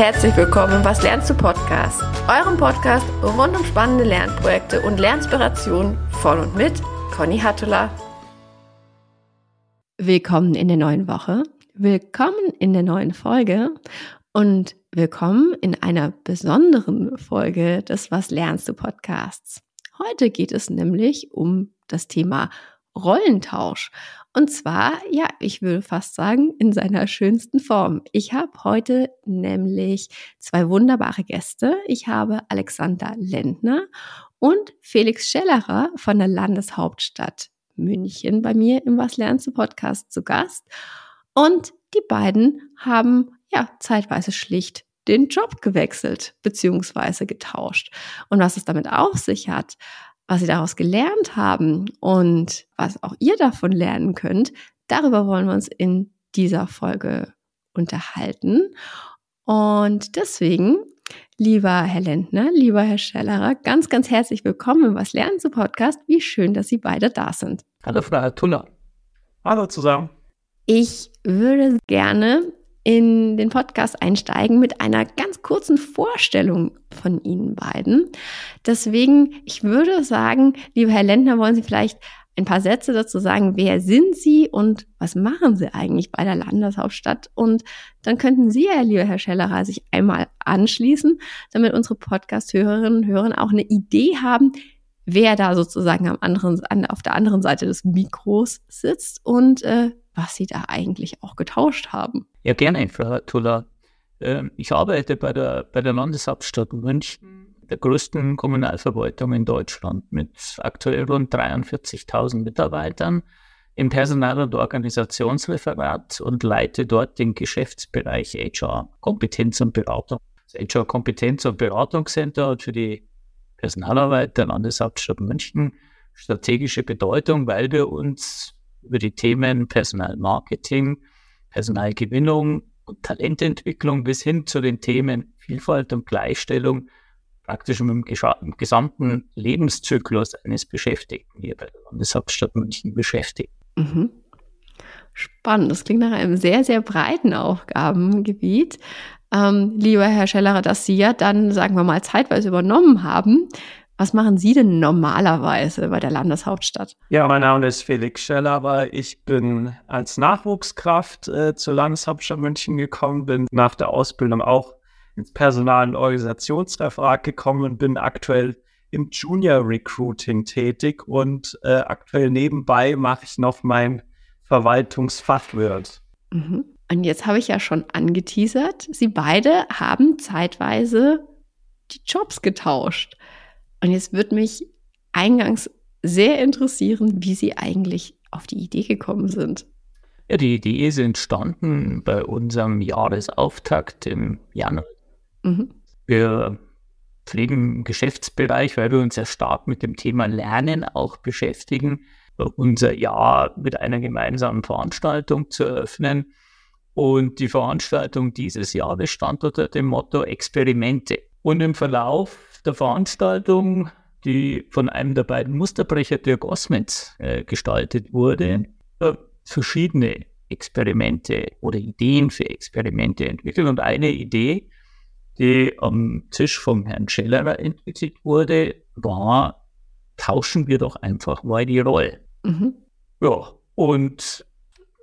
herzlich willkommen im Was lernst du Podcast, eurem Podcast rund um spannende Lernprojekte und Lernspirationen von und mit Conny Hattula. Willkommen in der neuen Woche, willkommen in der neuen Folge und willkommen in einer besonderen Folge des Was lernst du Podcasts. Heute geht es nämlich um das Thema Rollentausch. Und zwar, ja, ich würde fast sagen, in seiner schönsten Form. Ich habe heute nämlich zwei wunderbare Gäste. Ich habe Alexander Lendner und Felix Schellerer von der Landeshauptstadt München bei mir im Was lernst du Podcast zu Gast. Und die beiden haben ja zeitweise schlicht den Job gewechselt beziehungsweise getauscht. Und was es damit auf sich hat, was sie daraus gelernt haben und was auch ihr davon lernen könnt, darüber wollen wir uns in dieser Folge unterhalten. Und deswegen, lieber Herr Lendner, lieber Herr Schellerer, ganz, ganz herzlich willkommen im Was lernen zu Podcast. Wie schön, dass Sie beide da sind. Hallo, Frau Tuller. Hallo zusammen. Ich würde gerne in den Podcast einsteigen mit einer ganz kurzen Vorstellung von Ihnen beiden. Deswegen, ich würde sagen, lieber Herr Lendner, wollen Sie vielleicht ein paar Sätze dazu sagen, wer sind Sie und was machen Sie eigentlich bei der Landeshauptstadt? Und dann könnten Sie ja, lieber Herr Schellerer, sich einmal anschließen, damit unsere Podcast-Hörerinnen und Hörer auch eine Idee haben, wer da sozusagen am anderen, an, auf der anderen Seite des Mikros sitzt und äh, was Sie da eigentlich auch getauscht haben. Ja, gerne, Frau Tuller. Ähm, ich arbeite bei der, bei der Landeshauptstadt München, der größten Kommunalverwaltung in Deutschland mit aktuell rund 43.000 Mitarbeitern im Personal- und Organisationsreferat und leite dort den Geschäftsbereich HR, Kompetenz und Beratung. Das HR Kompetenz- und Beratungscenter hat für die Personalarbeit der Landeshauptstadt München strategische Bedeutung, weil wir uns über die Themen Personalmarketing, Personalgewinnung und Talententwicklung bis hin zu den Themen Vielfalt und Gleichstellung praktisch im, gesamten Lebenszyklus eines Beschäftigten hier bei der Landeshauptstadt München beschäftigen. Mhm. Spannend. Das klingt nach einem sehr, sehr breiten Aufgabengebiet. Ähm, lieber Herr Schellerer, dass Sie ja dann, sagen wir mal, zeitweise übernommen haben. Was machen Sie denn normalerweise bei der Landeshauptstadt? Ja, mein Name ist Felix Scheller, ich bin als Nachwuchskraft äh, zur Landeshauptstadt München gekommen, bin nach der Ausbildung auch ins Personal- und Organisationsreferat gekommen und bin aktuell im Junior Recruiting tätig und äh, aktuell nebenbei mache ich noch mein Verwaltungsfachwirt. Mhm. Und jetzt habe ich ja schon angeteasert, Sie beide haben zeitweise die Jobs getauscht. Und jetzt würde mich eingangs sehr interessieren, wie Sie eigentlich auf die Idee gekommen sind. Ja, die Idee ist entstanden bei unserem Jahresauftakt im Januar. Mhm. Wir pflegen im Geschäftsbereich, weil wir uns ja stark mit dem Thema Lernen auch beschäftigen, unser Jahr mit einer gemeinsamen Veranstaltung zu eröffnen. Und die Veranstaltung dieses Jahres stand unter dem Motto Experimente. Und im Verlauf der Veranstaltung, die von einem der beiden Musterbrecher Dirk Osmetz äh, gestaltet wurde, äh, verschiedene Experimente oder Ideen für Experimente entwickelt. Und eine Idee, die am Tisch vom Herrn Schellerer entwickelt wurde, war, tauschen wir doch einfach mal die Rolle. Mhm. Ja, und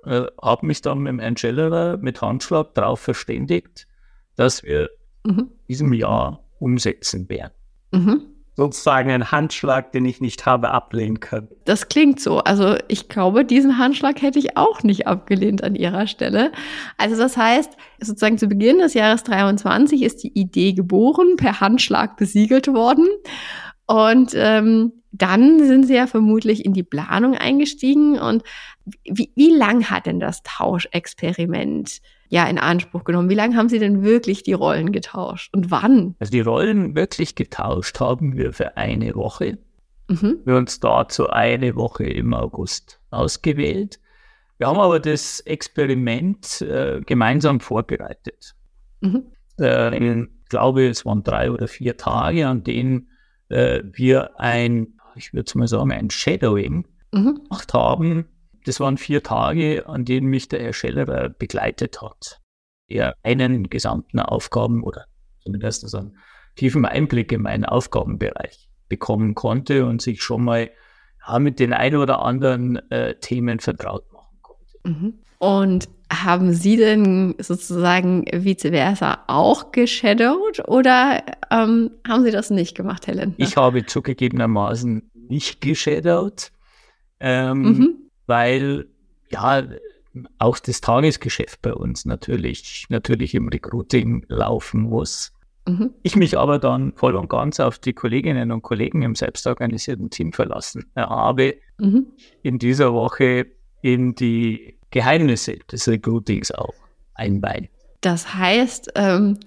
äh, habe mich dann mit dem Herrn Schellerer mit Handschlag darauf verständigt, dass wir mhm. diesem Jahr umsetzen werden. Mhm. Sozusagen ein Handschlag, den ich nicht habe ablehnen können. Das klingt so. Also ich glaube, diesen Handschlag hätte ich auch nicht abgelehnt an Ihrer Stelle. Also das heißt, sozusagen zu Beginn des Jahres 23 ist die Idee geboren, per Handschlag besiegelt worden. Und ähm, dann sind Sie ja vermutlich in die Planung eingestiegen. Und wie, wie lang hat denn das Tauschexperiment ja in Anspruch genommen? Wie lange haben Sie denn wirklich die Rollen getauscht und wann? Also die Rollen wirklich getauscht haben wir für eine Woche. Mhm. Wir haben uns dazu eine Woche im August ausgewählt. Wir haben aber das Experiment äh, gemeinsam vorbereitet. Mhm. Äh, ich glaube, es waren drei oder vier Tage, an denen äh, wir ein, ich würde mal sagen, ein Shadowing mhm. gemacht haben das waren vier Tage, an denen mich der Herr Scheller begleitet hat. eher einen gesamten Aufgaben oder zumindest einen tiefen Einblick in meinen Aufgabenbereich bekommen konnte und sich schon mal ja, mit den ein oder anderen äh, Themen vertraut machen konnte. Mhm. Und haben Sie denn sozusagen vice versa auch geshadowed oder ähm, haben Sie das nicht gemacht, Helen? Ich habe zugegebenermaßen nicht geshadowed, ähm, mhm. Weil ja auch das Tagesgeschäft bei uns natürlich, natürlich im Recruiting laufen muss. Mhm. Ich mich aber dann voll und ganz auf die Kolleginnen und Kollegen im selbstorganisierten Team verlassen habe, mhm. in dieser Woche in die Geheimnisse des Recruitings auch einweihen. Das heißt, ähm,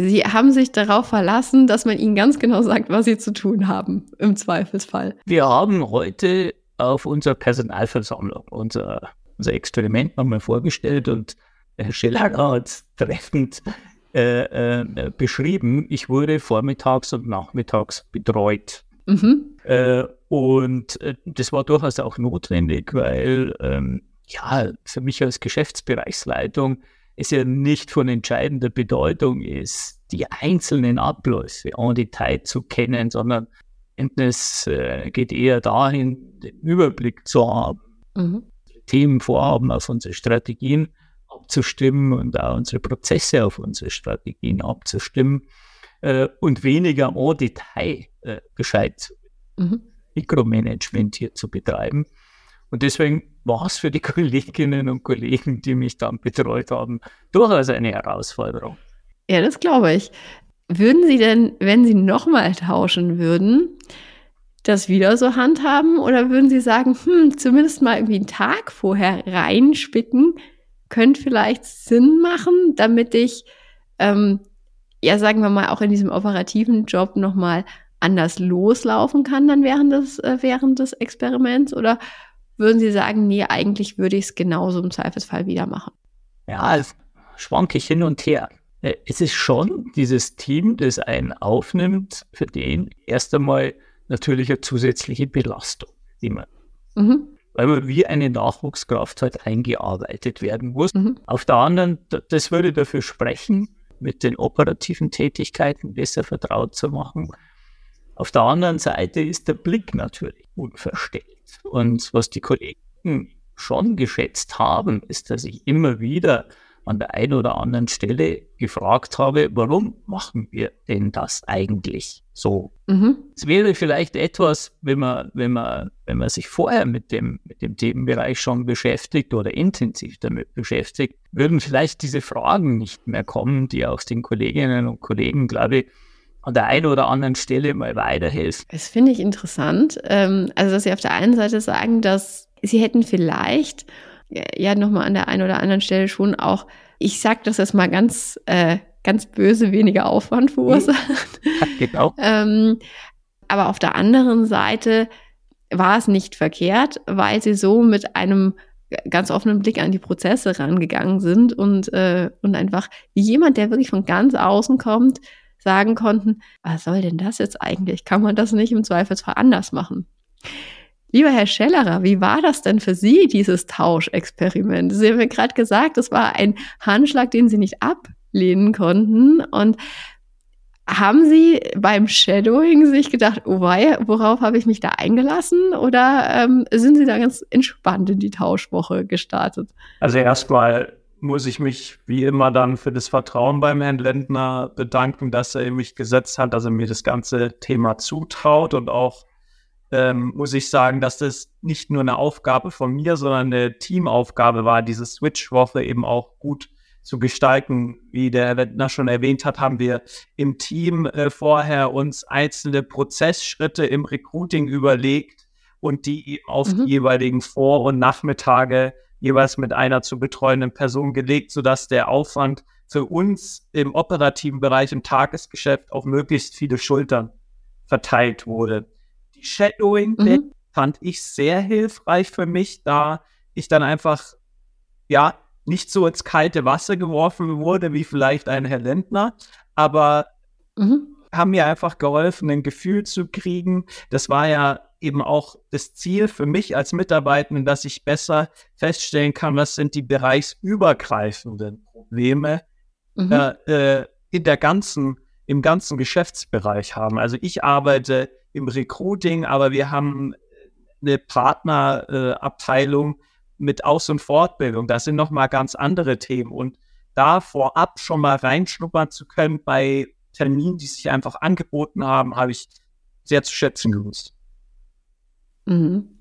Sie haben sich darauf verlassen, dass man Ihnen ganz genau sagt, was Sie zu tun haben, im Zweifelsfall. Wir haben heute auf unserer Personalversammlung unser, unser Experiment nochmal vorgestellt und Herr Scheller hat treffend äh, äh, beschrieben. Ich wurde vormittags und nachmittags betreut. Mhm. Äh, und äh, das war durchaus auch notwendig, weil ähm, ja, für mich als Geschäftsbereichsleitung es ja nicht von entscheidender Bedeutung ist, die einzelnen Abläufe en Detail zu kennen, sondern es äh, geht eher dahin, den Überblick zu haben, mhm. Themen, Vorhaben auf unsere Strategien abzustimmen und auch unsere Prozesse auf unsere Strategien abzustimmen äh, und weniger en Detail äh, Bescheid mhm. Mikromanagement hier zu betreiben. Und deswegen war es für die Kolleginnen und Kollegen, die mich dann betreut haben, durchaus eine Herausforderung. Ja, das glaube ich. Würden Sie denn, wenn Sie nochmal tauschen würden, das wieder so handhaben? Oder würden Sie sagen, hm, zumindest mal irgendwie einen Tag vorher reinspicken, könnte vielleicht Sinn machen, damit ich, ähm, ja, sagen wir mal, auch in diesem operativen Job nochmal anders loslaufen kann dann während des, äh, während des Experiments? Oder würden Sie sagen, nee, eigentlich würde ich es genauso im Zweifelsfall wieder machen? Ja, es schwanke ich hin und her. Äh, es ist schon dieses Team, das einen aufnimmt, für den erst einmal natürlich eine zusätzliche Belastung, die man, mhm. weil man wie eine Nachwuchskraft halt eingearbeitet werden muss. Mhm. Auf der anderen, das würde dafür sprechen, mit den operativen Tätigkeiten besser vertraut zu machen. Auf der anderen Seite ist der Blick natürlich unverstellt. Und was die Kollegen schon geschätzt haben, ist, dass ich immer wieder an der einen oder anderen Stelle gefragt habe, warum machen wir denn das eigentlich so? Mhm. Es wäre vielleicht etwas, wenn man, wenn man, wenn man sich vorher mit dem, mit dem Themenbereich schon beschäftigt oder intensiv damit beschäftigt, würden vielleicht diese Fragen nicht mehr kommen, die aus den Kolleginnen und Kollegen, glaube ich, an der einen oder anderen Stelle mal weiterhelfen. Das finde ich interessant. Ähm, also, dass Sie auf der einen Seite sagen, dass Sie hätten vielleicht ja nochmal an der einen oder anderen Stelle schon auch, ich sag das jetzt mal ganz, äh, ganz böse, weniger Aufwand verursacht. genau. ähm, aber auf der anderen Seite war es nicht verkehrt, weil sie so mit einem ganz offenen Blick an die Prozesse rangegangen sind und, äh, und einfach wie jemand, der wirklich von ganz außen kommt, sagen konnten, was soll denn das jetzt eigentlich? Kann man das nicht im Zweifelsfall anders machen? Lieber Herr Schellerer, wie war das denn für Sie, dieses Tauschexperiment? Sie haben mir gerade gesagt, es war ein Handschlag, den Sie nicht ablehnen konnten. Und haben Sie beim Shadowing sich gedacht, oh wei, worauf habe ich mich da eingelassen? Oder ähm, sind Sie da ganz entspannt in die Tauschwoche gestartet? Also erstmal muss ich mich wie immer dann für das Vertrauen beim Herrn Lendner bedanken, dass er mich gesetzt hat, dass er mir das ganze Thema zutraut und auch ähm, muss ich sagen, dass das nicht nur eine Aufgabe von mir, sondern eine Teamaufgabe war, diese Switch-Woche eben auch gut zu gestalten. Wie der Herr Lendner schon erwähnt hat, haben wir im Team äh, vorher uns einzelne Prozessschritte im Recruiting überlegt und die auf mhm. die jeweiligen Vor- und Nachmittage jeweils mit einer zu betreuenden Person gelegt, sodass der Aufwand für uns im operativen Bereich im Tagesgeschäft auf möglichst viele Schultern verteilt wurde. Die Shadowing mhm. fand ich sehr hilfreich für mich, da ich dann einfach ja nicht so ins kalte Wasser geworfen wurde wie vielleicht ein Herr Lendner, aber mhm. haben mir einfach geholfen, ein Gefühl zu kriegen. Das war ja eben auch das Ziel für mich als Mitarbeitenden, dass ich besser feststellen kann, was sind die bereichsübergreifenden Probleme mhm. äh, in der ganzen, im ganzen Geschäftsbereich haben. Also ich arbeite im Recruiting, aber wir haben eine Partnerabteilung äh, mit Aus- und Fortbildung. Das sind nochmal ganz andere Themen. Und da vorab schon mal reinschnuppern zu können bei Terminen, die sich einfach angeboten haben, habe ich sehr zu schätzen gewusst. Mhm.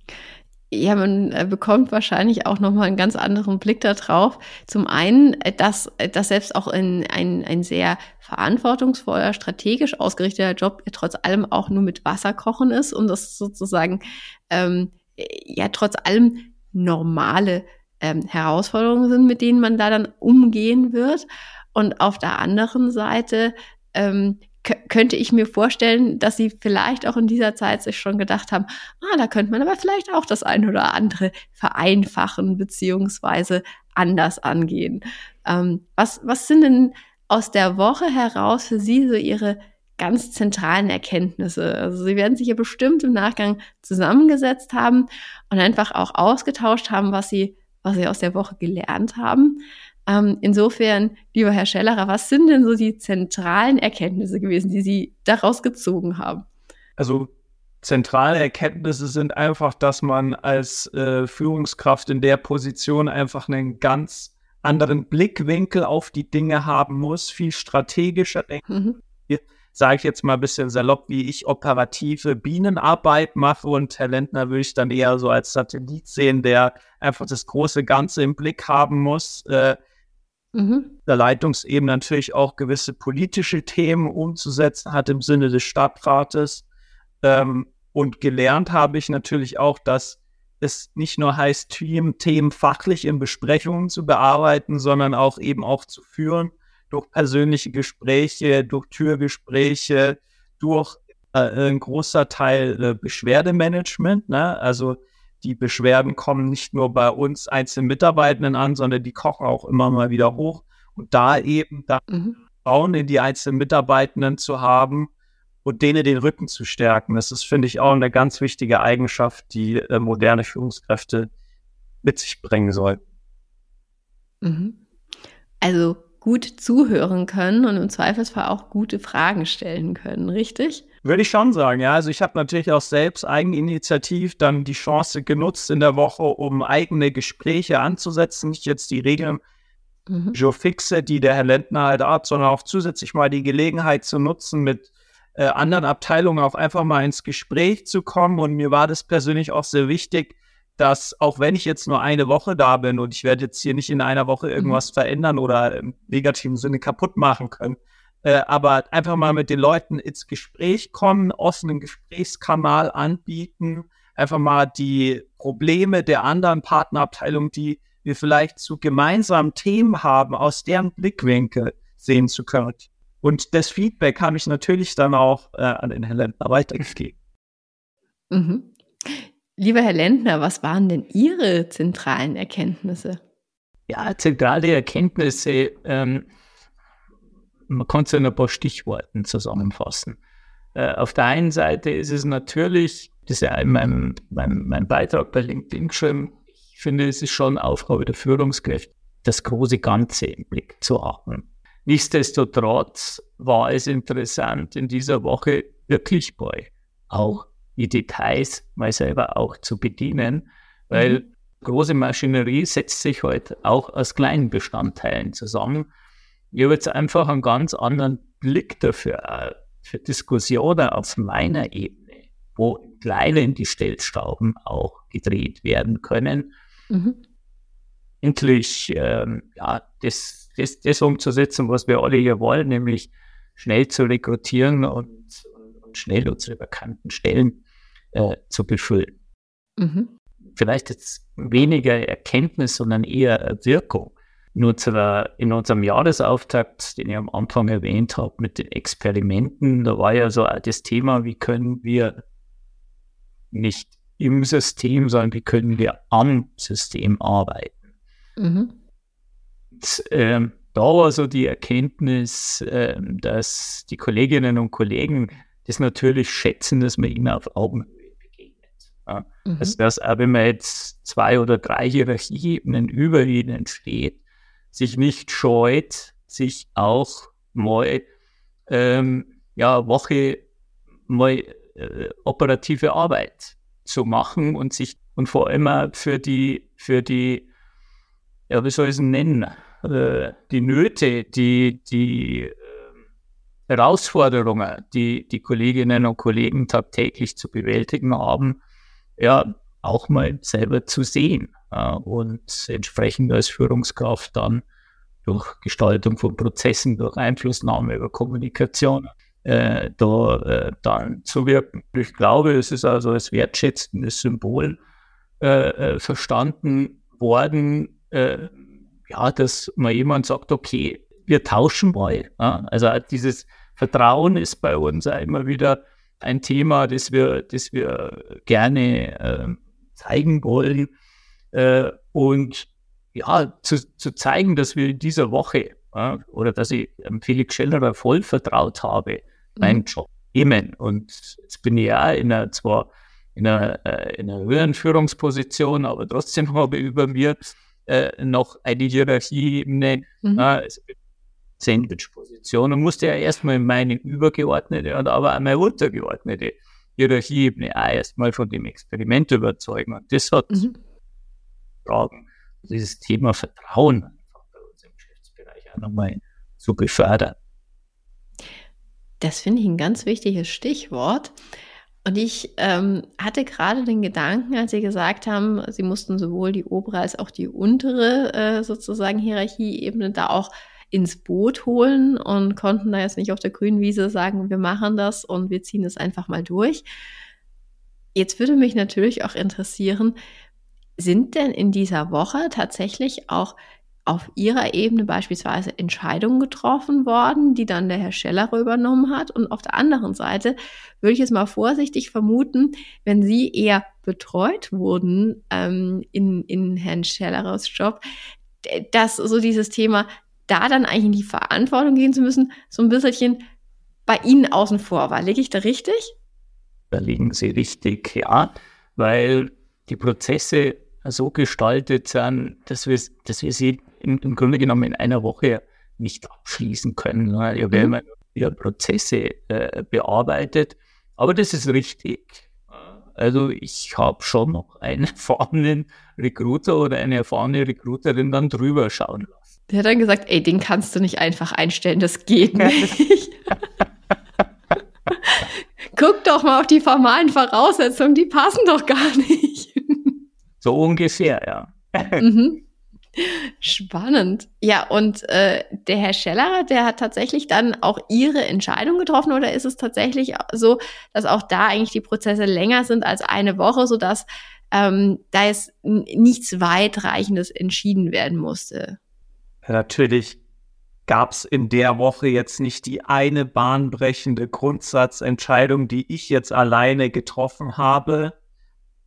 Ja, man äh, bekommt wahrscheinlich auch nochmal einen ganz anderen Blick darauf. Zum einen, äh, dass, äh, dass selbst auch in ein, ein sehr verantwortungsvoller, strategisch ausgerichteter Job trotz allem auch nur mit Wasser kochen ist und das sozusagen ähm, ja trotz allem normale ähm, Herausforderungen sind, mit denen man da dann umgehen wird. Und auf der anderen Seite ähm, könnte ich mir vorstellen, dass sie vielleicht auch in dieser Zeit sich schon gedacht haben, ah, da könnte man aber vielleicht auch das eine oder andere vereinfachen beziehungsweise anders angehen. Ähm, was, was sind denn aus der Woche heraus für Sie so Ihre ganz zentralen Erkenntnisse? Also Sie werden sich ja bestimmt im Nachgang zusammengesetzt haben und einfach auch ausgetauscht haben, was Sie, was Sie aus der Woche gelernt haben. Ähm, insofern, lieber Herr Schellerer, was sind denn so die zentralen Erkenntnisse gewesen, die Sie daraus gezogen haben? Also zentrale Erkenntnisse sind einfach, dass man als äh, Führungskraft in der Position einfach einen ganz anderen Blickwinkel auf die Dinge haben muss, viel strategischer denken. Mhm. Sage ich jetzt mal ein bisschen salopp, wie ich operative Bienenarbeit mache und Herr Lentner würde ich dann eher so als Satellit sehen, der einfach das große Ganze im Blick haben muss. Äh, mhm. der Leitungsebene natürlich auch gewisse politische Themen umzusetzen hat im Sinne des Stadtrates. Ähm, und gelernt habe ich natürlich auch, dass es nicht nur heißt, Themen fachlich in Besprechungen zu bearbeiten, sondern auch eben auch zu führen durch persönliche Gespräche, durch Türgespräche, durch äh, ein großer Teil äh, Beschwerdemanagement. Ne? Also die Beschwerden kommen nicht nur bei uns einzelnen Mitarbeitenden an, sondern die kochen auch immer mal wieder hoch. Und da eben da mhm. Frauen in die einzelnen Mitarbeitenden zu haben und denen den Rücken zu stärken, das ist, finde ich, auch eine ganz wichtige Eigenschaft, die äh, moderne Führungskräfte mit sich bringen sollten. Mhm. Also gut zuhören können und im Zweifelsfall auch gute Fragen stellen können, richtig? Würde ich schon sagen, ja. Also ich habe natürlich auch selbst eigeninitiativ dann die Chance genutzt in der Woche, um eigene Gespräche anzusetzen. Nicht jetzt die Regeln mhm. so fixe, die der Herr Lentner halt hat, sondern auch zusätzlich mal die Gelegenheit zu nutzen, mit äh, anderen Abteilungen auch einfach mal ins Gespräch zu kommen. Und mir war das persönlich auch sehr wichtig, dass auch wenn ich jetzt nur eine Woche da bin und ich werde jetzt hier nicht in einer Woche mhm. irgendwas mhm. verändern oder im negativen Sinne kaputt machen können, äh, aber einfach mal mit den Leuten ins Gespräch kommen, offenen Gesprächskanal anbieten, einfach mal die Probleme der anderen Partnerabteilungen, die wir vielleicht zu gemeinsamen Themen haben, aus deren Blickwinkel sehen zu können. Und das Feedback habe ich natürlich dann auch äh, an den Herrn Lentner weitergegeben. Mhm. Lieber Herr Lentner, was waren denn Ihre zentralen Erkenntnisse? Ja, zentrale Erkenntnisse, ähm, man kann es in ein paar Stichworten zusammenfassen. Äh, auf der einen Seite ist es natürlich, das ist ja in meinem, meinem, meinem Beitrag bei LinkedIn geschrieben, ich finde, es ist schon Aufgabe der Führungskräfte, das große Ganze im Blick zu haben. Nichtsdestotrotz war es interessant, in dieser Woche wirklich bei auch die Details mal selber auch zu bedienen, weil mhm. große Maschinerie setzt sich heute halt auch aus kleinen Bestandteilen zusammen. Ich habe jetzt einfach einen ganz anderen Blick dafür, äh, für Diskussionen auf meiner Ebene, wo kleine die Stellstauben auch gedreht werden können. Mhm. Endlich ähm, ja, das, das, das umzusetzen, was wir alle hier wollen, nämlich schnell zu rekrutieren und, und, und schnell unsere vakanten Stellen äh, zu befüllen. Mhm. Vielleicht jetzt weniger Erkenntnis, sondern eher Wirkung. In, unserer, in unserem Jahresauftakt, den ich am Anfang erwähnt habe, mit den Experimenten, da war ja so das Thema, wie können wir nicht im System, sondern wie können wir am System arbeiten. Mhm. Und, ähm, da war so die Erkenntnis, äh, dass die Kolleginnen und Kollegen das natürlich schätzen, dass man ihnen auf Augenhöhe ja. Mhm. Also dass auch wenn man jetzt zwei oder drei Hierarchieebenen über ihnen steht, sich nicht scheut, sich auch mal ähm, ja, Woche mal äh, operative Arbeit zu machen und sich und vor allem für die, für die, ja, wie soll ich es nennen, äh, die Nöte, die, die äh, Herausforderungen, die die Kolleginnen und Kollegen tagtäglich zu bewältigen haben, ja, auch mal selber zu sehen äh, und entsprechend als Führungskraft dann durch Gestaltung von Prozessen, durch Einflussnahme über Kommunikation äh, da äh, dann zu wirken. Ich glaube, es ist also als wertschätzendes Symbol äh, äh verstanden worden, äh, ja, dass mal jemand sagt, okay, wir tauschen mal. Ja? Also dieses Vertrauen ist bei uns immer wieder ein Thema, das wir, das wir gerne äh, zeigen wollen. Äh, und ja, zu, zu zeigen, dass wir in dieser Woche ja, oder dass ich Felix Schellerer voll vertraut habe, mhm. meinen Job nehmen. Und jetzt bin ich ja in einer, zwar in einer, äh, in einer höheren Führungsposition, aber trotzdem habe ich über mir äh, noch eine Hierarchieebene. Mhm. Also Sandwich-Position und musste ja erstmal meine übergeordnete und aber auch meine untergeordnete Hierarchieebene auch erstmal von dem Experiment überzeugen. Und das hat mhm. Fragen, dieses Thema Vertrauen einfach bei uns im Geschäftsbereich auch nochmal zu befördern. Das finde ich ein ganz wichtiges Stichwort. Und ich ähm, hatte gerade den Gedanken, als Sie gesagt haben, Sie mussten sowohl die obere als auch die untere äh, sozusagen Hierarchieebene da auch ins Boot holen und konnten da jetzt nicht auf der grünen Wiese sagen, wir machen das und wir ziehen es einfach mal durch. Jetzt würde mich natürlich auch interessieren, sind denn in dieser Woche tatsächlich auch auf Ihrer Ebene beispielsweise Entscheidungen getroffen worden, die dann der Herr Scheller übernommen hat. Und auf der anderen Seite würde ich es mal vorsichtig vermuten, wenn Sie eher betreut wurden ähm, in, in Herrn Schellers Job, dass so dieses Thema, da dann eigentlich in die Verantwortung gehen zu müssen, so ein bisschen bei Ihnen außen vor war. Lege ich da richtig? Da liegen Sie richtig, ja, weil die Prozesse so gestaltet sind, dass wir, dass wir sie im, im Grunde genommen in einer Woche nicht abschließen können. Ja, wir haben mhm. ja Prozesse äh, bearbeitet, aber das ist richtig. Also ich habe schon noch einen erfahrenen Recruiter oder eine erfahrene Recruiterin dann drüber schauen lassen. Der hat dann gesagt, ey, den kannst du nicht einfach einstellen, das geht nicht. Guck doch mal auf die formalen Voraussetzungen, die passen doch gar nicht. so ungefähr, ja. mhm. Spannend. Ja, und äh, der Herr Scheller, der hat tatsächlich dann auch Ihre Entscheidung getroffen oder ist es tatsächlich so, dass auch da eigentlich die Prozesse länger sind als eine Woche, sodass ähm, da jetzt nichts weitreichendes entschieden werden musste? Natürlich gab es in der Woche jetzt nicht die eine bahnbrechende Grundsatzentscheidung, die ich jetzt alleine getroffen habe.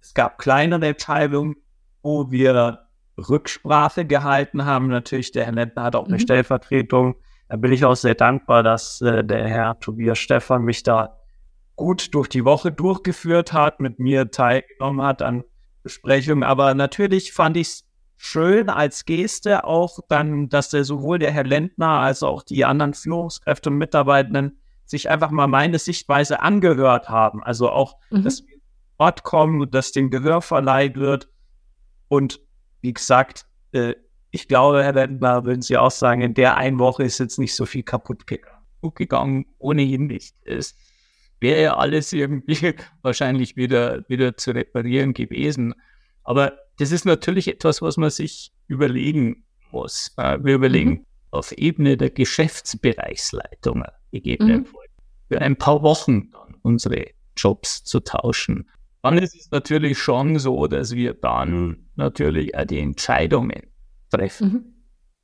Es gab kleinere Entscheidungen, wo wir Rücksprache gehalten haben. Natürlich, der Herr Lentner hat auch eine mhm. Stellvertretung. Da bin ich auch sehr dankbar, dass äh, der Herr Tobias Stefan mich da gut durch die Woche durchgeführt hat, mit mir teilgenommen hat an Besprechungen. Aber natürlich fand ich es schön als Geste auch dann, dass der sowohl der Herr Lentner als auch die anderen Führungskräfte und Mitarbeitenden sich einfach mal meine Sichtweise angehört haben. Also auch, mhm. dass wir Ort kommen, dass dem Gehör verleiht wird. Und wie gesagt, äh, ich glaube, Herr Lendner, würden Sie auch sagen, in der einen Woche ist jetzt nicht so viel kaputt gegangen, ohnehin nicht. Es wäre ja alles irgendwie wahrscheinlich wieder, wieder zu reparieren gewesen. Aber das ist natürlich etwas, was man sich überlegen muss. Äh, wir überlegen mhm. auf Ebene der Geschäftsbereichsleitungen gegebenenfalls mhm. für ein paar Wochen dann unsere Jobs zu tauschen. Dann ist es natürlich schon so, dass wir dann natürlich auch die Entscheidungen treffen.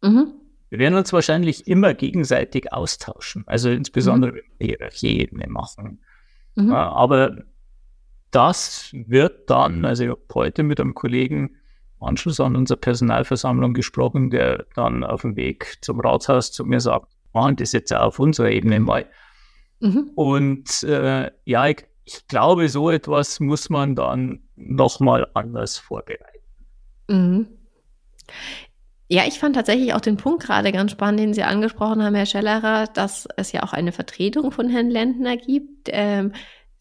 Mhm. Mhm. Wir werden uns wahrscheinlich immer gegenseitig austauschen, also insbesondere mhm. wenn wir Hierarchieebene machen. Mhm. Aber das wird dann, also ich habe heute mit einem Kollegen im Anschluss an unsere Personalversammlung gesprochen, der dann auf dem Weg zum Rathaus zu mir sagt, machen das jetzt auch auf unserer Ebene mal. Mhm. Und äh, ja, ich ich glaube, so etwas muss man dann nochmal anders vorbereiten. Mhm. Ja, ich fand tatsächlich auch den Punkt gerade ganz spannend, den Sie angesprochen haben, Herr Schellerer, dass es ja auch eine Vertretung von Herrn Lendner gibt, ähm,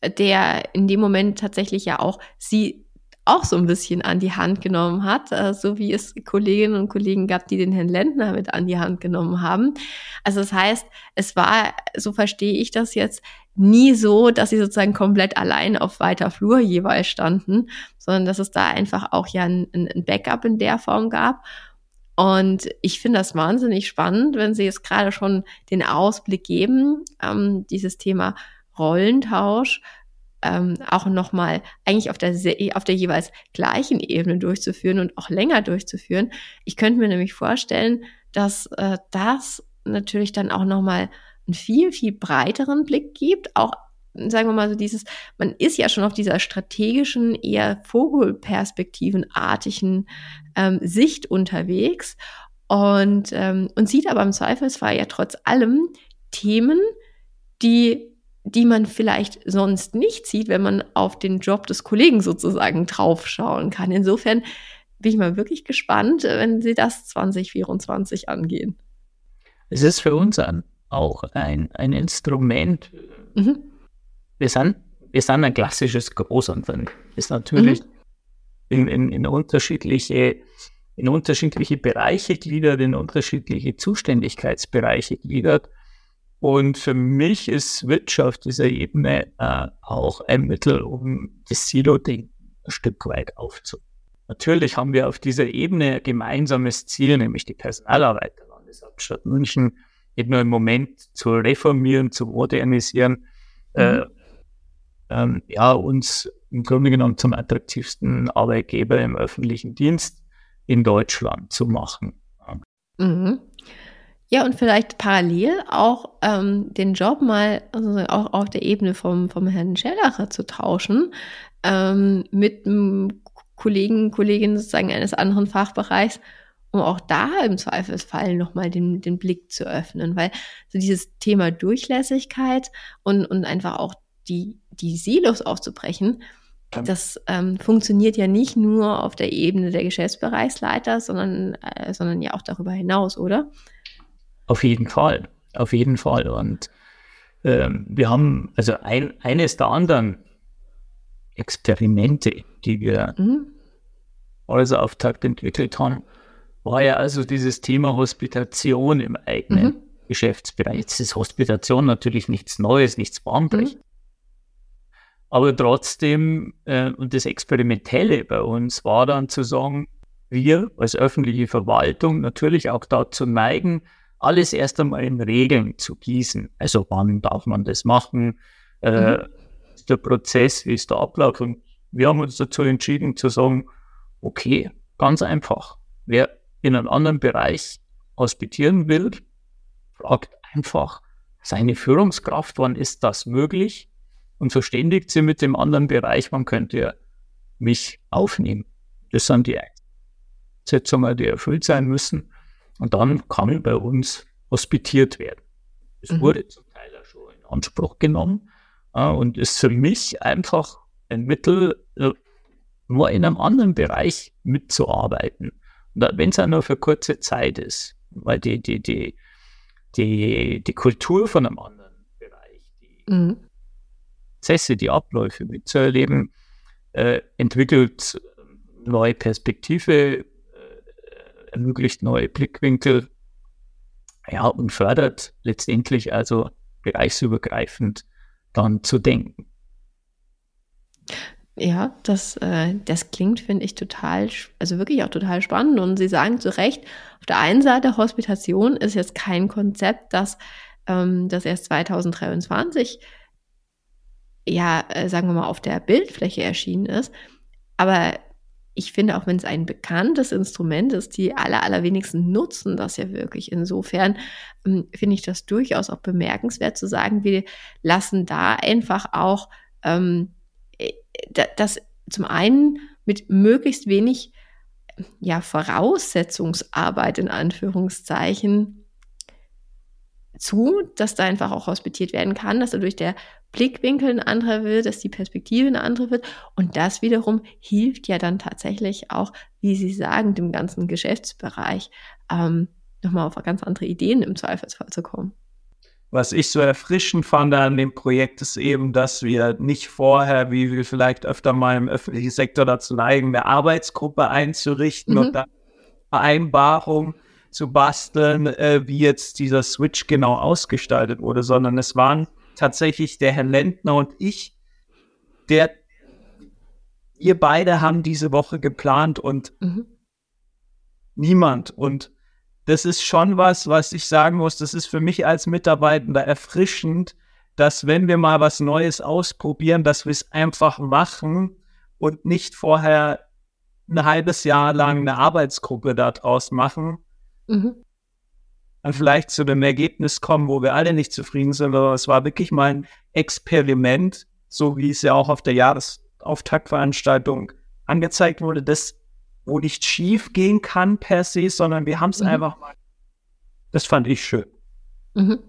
der in dem Moment tatsächlich ja auch Sie auch so ein bisschen an die Hand genommen hat, äh, so wie es Kolleginnen und Kollegen gab, die den Herrn Lendner mit an die Hand genommen haben. Also das heißt, es war, so verstehe ich das jetzt, nie so, dass sie sozusagen komplett allein auf weiter Flur jeweils standen, sondern dass es da einfach auch ja ein, ein Backup in der Form gab. Und ich finde das wahnsinnig spannend, wenn Sie jetzt gerade schon den Ausblick geben, ähm, dieses Thema Rollentausch ähm, auch nochmal eigentlich auf der, auf der jeweils gleichen Ebene durchzuführen und auch länger durchzuführen. Ich könnte mir nämlich vorstellen, dass äh, das natürlich dann auch nochmal einen viel, viel breiteren Blick gibt, auch sagen wir mal so dieses, man ist ja schon auf dieser strategischen, eher Vogelperspektivenartigen ähm, Sicht unterwegs und, ähm, und sieht aber im Zweifelsfall ja trotz allem Themen, die die man vielleicht sonst nicht sieht, wenn man auf den Job des Kollegen sozusagen draufschauen kann. Insofern bin ich mal wirklich gespannt, wenn Sie das 2024 angehen. Es ist für uns auch ein, ein Instrument. Mhm. Wir, sind, wir sind ein klassisches Großunternehmen. Ist natürlich mhm. in, in, in, unterschiedliche, in unterschiedliche Bereiche gliedert, in unterschiedliche Zuständigkeitsbereiche gliedert. Und für mich ist Wirtschaft dieser Ebene äh, auch ein Mittel, um das Silo-Ding ein Stück weit aufzunehmen. Natürlich haben wir auf dieser Ebene ein gemeinsames Ziel, nämlich die Personalarbeit der Landeshauptstadt München nicht nur im Moment zu reformieren, zu modernisieren, äh, mhm. äh, ähm, ja, uns im Grunde genommen zum attraktivsten Arbeitgeber im öffentlichen Dienst in Deutschland zu machen. Mhm. Ja, und vielleicht parallel auch ähm, den Job mal also auch auf der Ebene vom, vom Herrn Schellacher zu tauschen, ähm, mit einem Kollegen, Kollegin sozusagen eines anderen Fachbereichs, um auch da im Zweifelsfall nochmal den, den Blick zu öffnen. Weil so dieses Thema Durchlässigkeit und, und einfach auch die, die Silos aufzubrechen, das ähm, funktioniert ja nicht nur auf der Ebene der Geschäftsbereichsleiter, sondern, äh, sondern ja auch darüber hinaus, oder? Auf jeden Fall, auf jeden Fall. Und ähm, wir haben also ein, eines der anderen Experimente, die wir mhm. als Auftakt entwickelt haben, war ja also dieses Thema Hospitation im eigenen mhm. Geschäftsbereich. Jetzt ist Hospitation natürlich nichts Neues, nichts bahnbrechendes. Mhm. Aber trotzdem, äh, und das Experimentelle bei uns war dann zu sagen, wir als öffentliche Verwaltung natürlich auch dazu neigen, alles erst einmal in Regeln zu gießen. Also wann darf man das machen? Äh, mhm. der Prozess, wie ist der Ablauf? Und wir haben uns dazu entschieden zu sagen, okay, ganz einfach. Wer in einem anderen Bereich hospitieren will, fragt einfach seine Führungskraft, wann ist das möglich? Und verständigt sie mit dem anderen Bereich, wann könnt ihr mich aufnehmen. Das sind die Setzungen, die erfüllt sein müssen. Und dann kann bei uns hospitiert werden. Es mhm. wurde zum Teil auch schon in Anspruch genommen äh, und ist für mich einfach ein Mittel, äh, nur in einem anderen Bereich mitzuarbeiten. Und wenn es auch nur für kurze Zeit ist, weil die, die, die, die, die Kultur von einem anderen Bereich, die mhm. Prozesse, die Abläufe mitzuerleben, äh, entwickelt neue Perspektive, ermöglicht neue Blickwinkel, ja, und fördert letztendlich also bereichsübergreifend dann zu denken. Ja, das, äh, das klingt, finde ich, total, also wirklich auch total spannend. Und Sie sagen zu Recht, auf der einen Seite, Hospitation ist jetzt kein Konzept, das, ähm, das erst 2023, ja, äh, sagen wir mal, auf der Bildfläche erschienen ist. Aber ich finde, auch wenn es ein bekanntes Instrument ist, die aller, allerwenigsten nutzen das ja wirklich. Insofern ähm, finde ich das durchaus auch bemerkenswert zu sagen, wir lassen da einfach auch ähm, äh, das zum einen mit möglichst wenig ja, Voraussetzungsarbeit in Anführungszeichen zu, dass da einfach auch hospitiert werden kann, dass dadurch der Blickwinkel ein anderer wird, dass die Perspektive eine andere wird. Und das wiederum hilft ja dann tatsächlich auch, wie Sie sagen, dem ganzen Geschäftsbereich ähm, nochmal auf ganz andere Ideen im Zweifelsfall zu kommen. Was ich so erfrischend fand an dem Projekt ist eben, dass wir nicht vorher, wie wir vielleicht öfter mal im öffentlichen Sektor dazu neigen, eine Arbeitsgruppe einzurichten mhm. und dann Vereinbarung zu basteln, äh, wie jetzt dieser Switch genau ausgestaltet wurde, sondern es waren tatsächlich der Herr Lentner und ich, der wir beide haben diese Woche geplant und mhm. niemand. Und das ist schon was, was ich sagen muss, das ist für mich als Mitarbeitender erfrischend, dass wenn wir mal was Neues ausprobieren, dass wir es einfach machen und nicht vorher ein halbes Jahr lang eine Arbeitsgruppe daraus machen. Mhm. Und vielleicht zu einem Ergebnis kommen, wo wir alle nicht zufrieden sind, aber es war wirklich mal ein Experiment, so wie es ja auch auf der Jahresauftaktveranstaltung angezeigt wurde, das wo nicht schief gehen kann per se, sondern wir haben es mhm. einfach mal. Das fand ich schön. Mhm.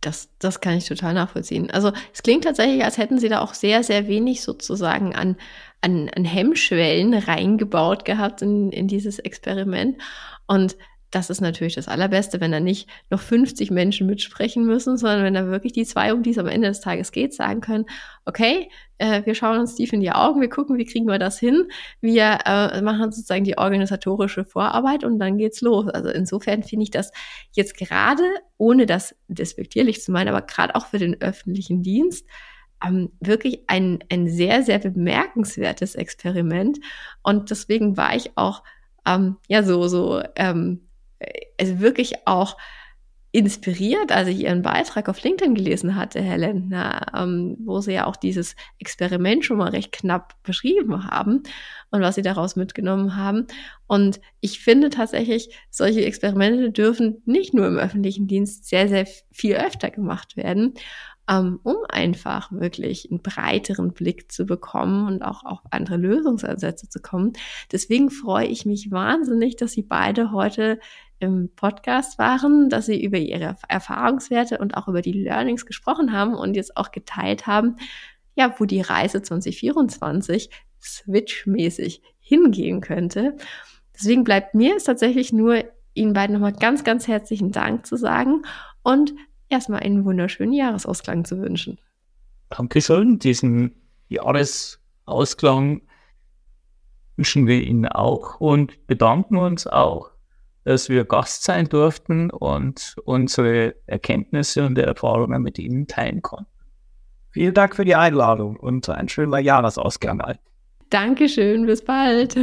Das, das kann ich total nachvollziehen. Also es klingt tatsächlich, als hätten sie da auch sehr, sehr wenig sozusagen an, an, an Hemmschwellen reingebaut gehabt in, in dieses Experiment. Und das ist natürlich das Allerbeste, wenn da nicht noch 50 Menschen mitsprechen müssen, sondern wenn da wirklich die zwei, um die es am Ende des Tages geht, sagen können, okay, äh, wir schauen uns tief in die Augen, wir gucken, wie kriegen wir das hin, wir äh, machen sozusagen die organisatorische Vorarbeit und dann geht's los. Also insofern finde ich das jetzt gerade, ohne das despektierlich zu meinen, aber gerade auch für den öffentlichen Dienst, ähm, wirklich ein, ein sehr, sehr bemerkenswertes Experiment. Und deswegen war ich auch ähm, ja so, so ähm, also wirklich auch inspiriert, als ich ihren Beitrag auf LinkedIn gelesen hatte, Herr Lendner, ähm, wo sie ja auch dieses Experiment schon mal recht knapp beschrieben haben und was sie daraus mitgenommen haben. Und ich finde tatsächlich, solche Experimente dürfen nicht nur im öffentlichen Dienst sehr, sehr viel öfter gemacht werden, ähm, um einfach wirklich einen breiteren Blick zu bekommen und auch auf andere Lösungsansätze zu kommen. Deswegen freue ich mich wahnsinnig, dass Sie beide heute im Podcast waren, dass sie über ihre Erfahrungswerte und auch über die Learnings gesprochen haben und jetzt auch geteilt haben, ja, wo die Reise 2024 switchmäßig hingehen könnte. Deswegen bleibt mir es tatsächlich nur, Ihnen beiden nochmal ganz, ganz herzlichen Dank zu sagen und erstmal einen wunderschönen Jahresausklang zu wünschen. Dankeschön. Diesen Jahresausklang wünschen wir Ihnen auch und bedanken uns auch dass wir Gast sein durften und unsere Erkenntnisse und Erfahrungen mit Ihnen teilen konnten. Vielen Dank für die Einladung und ein schöner Jahresausgang. Dankeschön, bis bald.